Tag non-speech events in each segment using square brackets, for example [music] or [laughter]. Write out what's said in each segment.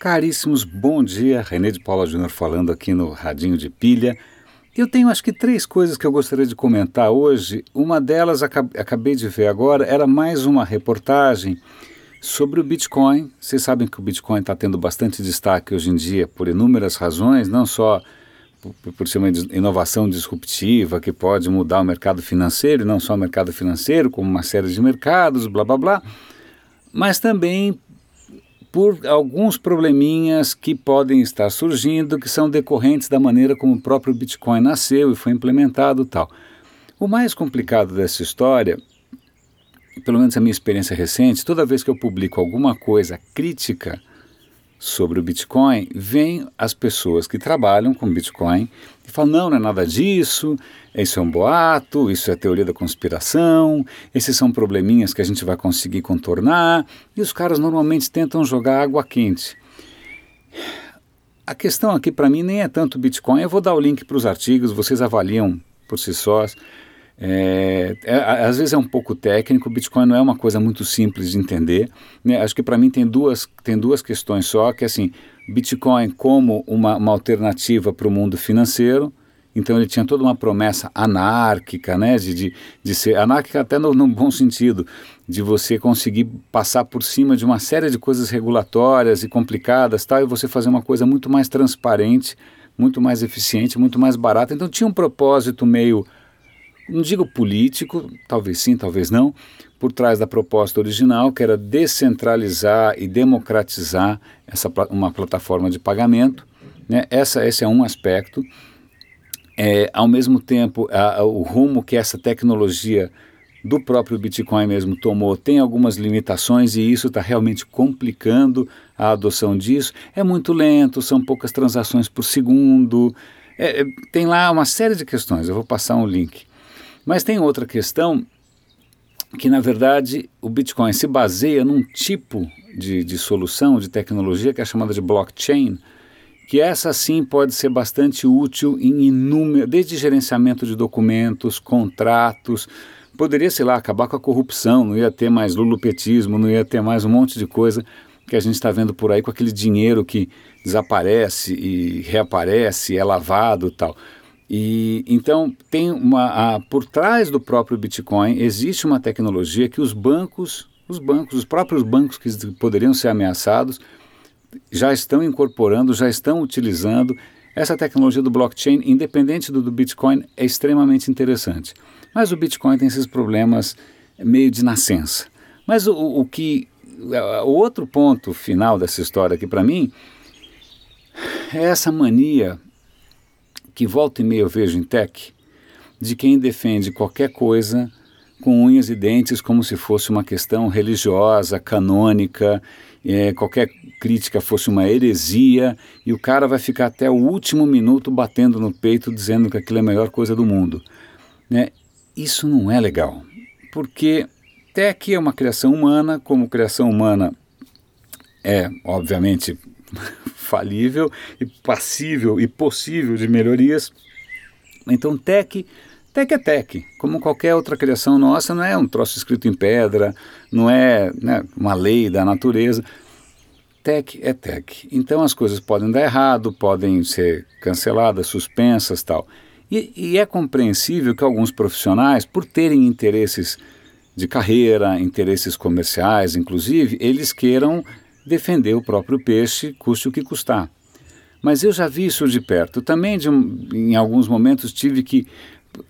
Caríssimos, bom dia. René de Paula Júnior falando aqui no Radinho de Pilha. Eu tenho acho que três coisas que eu gostaria de comentar hoje. Uma delas, acabei de ver agora, era mais uma reportagem sobre o Bitcoin. Vocês sabem que o Bitcoin está tendo bastante destaque hoje em dia por inúmeras razões, não só por, ser uma inovação disruptiva que pode mudar o mercado financeiro, e não só o mercado financeiro, como uma série de mercados, blá blá blá, mas também por alguns probleminhas que podem estar surgindo, que são decorrentes da maneira como o próprio Bitcoin nasceu e foi implementado tal. O mais complicado dessa história, pelo menos a minha experiência recente, toda vez que eu publico alguma coisa crítica sobre o Bitcoin, vem as pessoas que trabalham com Bitcoin e falam: não, não é nada disso, isso é um boato, isso é teoria da conspiração, esses são probleminhas que a gente vai conseguir contornar, e os caras normalmente tentam jogar água quente. A questão aqui para mim nem é tanto Bitcoin, eu vou dar o link para os artigos, vocês avaliam por si sós. É, é, às vezes é um pouco técnico, o Bitcoin não é uma coisa muito simples de entender. Né? Acho que para mim tem duas, tem duas questões só, que é assim, Bitcoin como uma, uma alternativa para o mundo financeiro, então ele tinha toda uma promessa anárquica, né, de, de, de ser anárquica até no, no, bom sentido, de você conseguir passar por cima de uma série de coisas regulatórias e complicadas, tal, e você fazer uma coisa muito mais transparente, muito mais eficiente, muito mais barata. Então tinha um propósito meio não digo político, talvez sim, talvez não, por trás da proposta original, que era descentralizar e democratizar essa, uma plataforma de pagamento. Né? Essa, esse é um aspecto. É, ao mesmo tempo, a, a, o rumo que essa tecnologia do próprio Bitcoin mesmo tomou tem algumas limitações e isso está realmente complicando a adoção disso. É muito lento, são poucas transações por segundo. É, é tem lá uma série de questões, eu vou passar um link. Mas tem outra questão que, na verdade, o Bitcoin se baseia num tipo de, de solução, de tecnologia que é chamada de blockchain, que essa sim pode ser bastante útil em inúmeros, desde gerenciamento de documentos, contratos, poderia, sei lá, acabar com a corrupção, não ia ter mais lulupetismo, não ia ter mais um monte de coisa que a gente está vendo por aí com aquele dinheiro que desaparece e reaparece, é lavado tal. E então tem uma a, por trás do próprio Bitcoin existe uma tecnologia que os bancos, os bancos, os próprios bancos que poderiam ser ameaçados já estão incorporando, já estão utilizando essa tecnologia do blockchain, independente do, do Bitcoin, é extremamente interessante. Mas o Bitcoin tem esses problemas meio de nascença. Mas o, o que o outro ponto final dessa história aqui para mim é essa mania que volta e meia eu vejo em tech, de quem defende qualquer coisa com unhas e dentes como se fosse uma questão religiosa, canônica, é, qualquer crítica fosse uma heresia, e o cara vai ficar até o último minuto batendo no peito dizendo que aquilo é a melhor coisa do mundo. Né? Isso não é legal, porque tech é uma criação humana, como criação humana é, obviamente, [laughs] falível e passível e possível de melhorias. Então, tech, tech é tech, como qualquer outra criação nossa, não é um troço escrito em pedra, não é né, uma lei da natureza. Tech é tech. Então as coisas podem dar errado, podem ser canceladas, suspensas tal. E, e é compreensível que alguns profissionais, por terem interesses de carreira, interesses comerciais, inclusive, eles queiram defender o próprio peixe, custe o que custar. Mas eu já vi isso de perto. Também, de em alguns momentos, tive que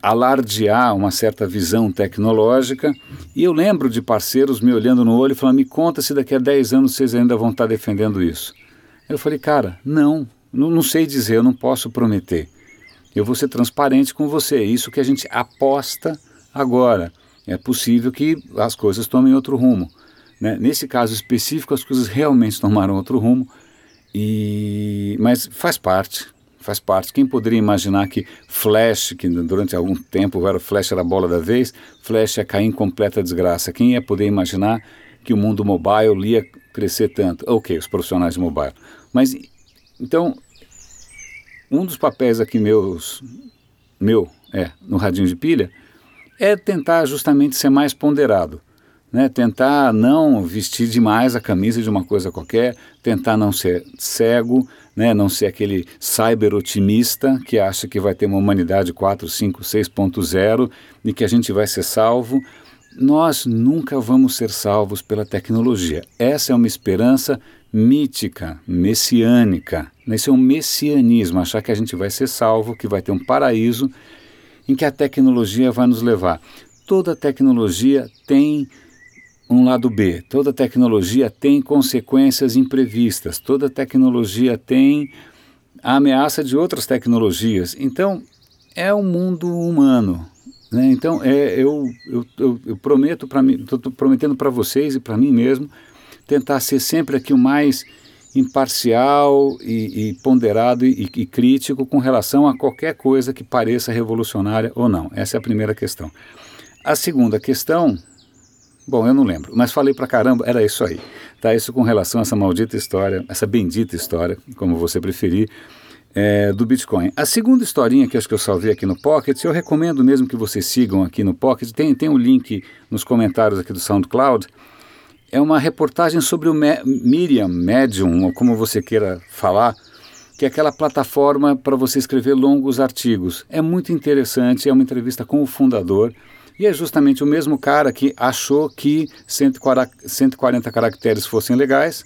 alardear uma certa visão tecnológica e eu lembro de parceiros me olhando no olho e falando: me conta se daqui a 10 anos vocês ainda vão estar defendendo isso. Eu falei: cara, não, não, não sei dizer, eu não posso prometer. Eu vou ser transparente com você. É isso que a gente aposta agora. É possível que as coisas tomem outro rumo. Né? Nesse caso específico, as coisas realmente tomaram outro rumo, e mas faz parte, faz parte. Quem poderia imaginar que Flash, que durante algum tempo era Flash era a bola da vez, Flash ia cair em completa desgraça? Quem ia poder imaginar que o mundo mobile ia crescer tanto? Ok, os profissionais de mobile. Mas, então, um dos papéis aqui meus, meu, é, no radinho de pilha, é tentar justamente ser mais ponderado né? tentar não vestir demais a camisa de uma coisa qualquer, tentar não ser cego, né? não ser aquele cyber otimista que acha que vai ter uma humanidade 4, 5, 6.0 e que a gente vai ser salvo. Nós nunca vamos ser salvos pela tecnologia. Essa é uma esperança mítica, messiânica. Esse é um messianismo, achar que a gente vai ser salvo, que vai ter um paraíso em que a tecnologia vai nos levar. Toda tecnologia tem um lado B. Toda tecnologia tem consequências imprevistas, toda tecnologia tem a ameaça de outras tecnologias. Então, é o um mundo humano. Né? Então, é, eu, eu, eu, eu prometo para mim, estou prometendo para vocês e para mim mesmo, tentar ser sempre aqui o mais imparcial e, e ponderado e, e crítico com relação a qualquer coisa que pareça revolucionária ou não. Essa é a primeira questão. A segunda questão Bom, eu não lembro, mas falei pra caramba, era isso aí. Tá, isso com relação a essa maldita história, essa bendita história, como você preferir, é, do Bitcoin. A segunda historinha que acho que eu salvei aqui no Pocket, eu recomendo mesmo que vocês sigam aqui no Pocket, tem, tem um link nos comentários aqui do SoundCloud, é uma reportagem sobre o Me Miriam, Medium, ou como você queira falar, que é aquela plataforma para você escrever longos artigos. É muito interessante, é uma entrevista com o fundador, e é justamente o mesmo cara que achou que 140 caracteres fossem legais.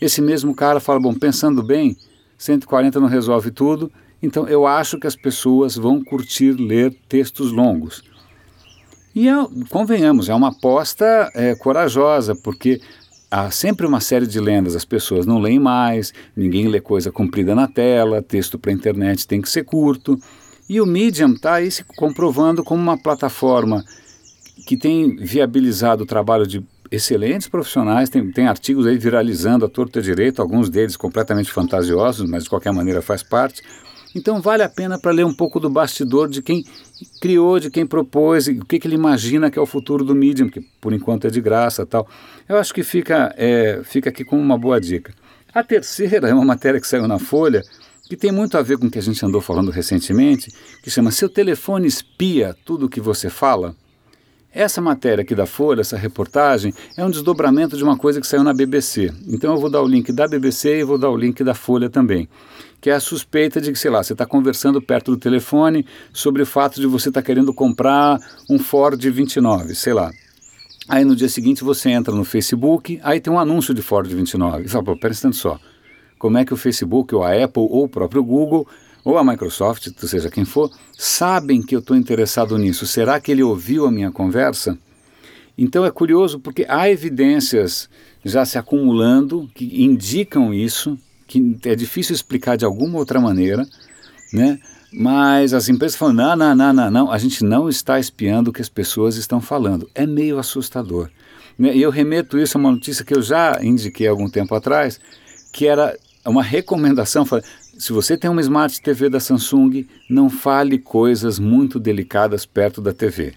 Esse mesmo cara fala: bom, pensando bem, 140 não resolve tudo, então eu acho que as pessoas vão curtir ler textos longos. E é, convenhamos, é uma aposta é, corajosa, porque há sempre uma série de lendas, as pessoas não leem mais, ninguém lê coisa comprida na tela, texto para internet tem que ser curto. E o Medium está aí se comprovando como uma plataforma que tem viabilizado o trabalho de excelentes profissionais, tem, tem artigos aí viralizando a torta direito, alguns deles completamente fantasiosos, mas de qualquer maneira faz parte. Então vale a pena para ler um pouco do bastidor de quem criou, de quem propôs, o que, que ele imagina que é o futuro do Medium, que por enquanto é de graça tal. Eu acho que fica, é, fica aqui como uma boa dica. A terceira é uma matéria que saiu na Folha, que tem muito a ver com o que a gente andou falando recentemente, que chama Seu telefone espia tudo o que você fala? Essa matéria aqui da Folha, essa reportagem, é um desdobramento de uma coisa que saiu na BBC. Então eu vou dar o link da BBC e vou dar o link da Folha também. Que é a suspeita de que, sei lá, você está conversando perto do telefone sobre o fato de você estar tá querendo comprar um Ford 29, sei lá. Aí no dia seguinte você entra no Facebook, aí tem um anúncio de Ford 29. E fala, pô, pera um só como é que o Facebook, ou a Apple, ou o próprio Google, ou a Microsoft, seja quem for, sabem que eu estou interessado nisso. Será que ele ouviu a minha conversa? Então é curioso porque há evidências já se acumulando que indicam isso, que é difícil explicar de alguma outra maneira, né? Mas as empresas falam: não, não, não, não, não, a gente não está espiando o que as pessoas estão falando. É meio assustador. Né? E eu remeto isso a uma notícia que eu já indiquei algum tempo atrás, que era uma recomendação. Se você tem uma Smart TV da Samsung, não fale coisas muito delicadas perto da TV,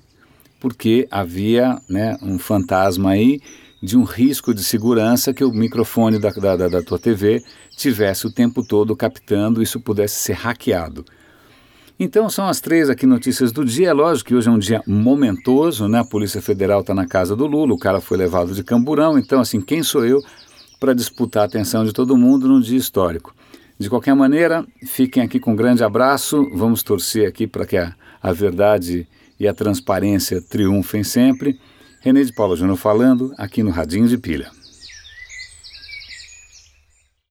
porque havia né, um fantasma aí de um risco de segurança que o microfone da, da, da tua TV tivesse o tempo todo captando e isso pudesse ser hackeado. Então são as três aqui notícias do dia. É lógico que hoje é um dia momentoso, né? A Polícia Federal está na casa do Lula, o cara foi levado de camburão. Então, assim, quem sou eu para disputar a atenção de todo mundo num dia histórico. De qualquer maneira, fiquem aqui com um grande abraço. Vamos torcer aqui para que a, a verdade e a transparência triunfem sempre. René de Paula Júnior falando aqui no Radinho de Pilha.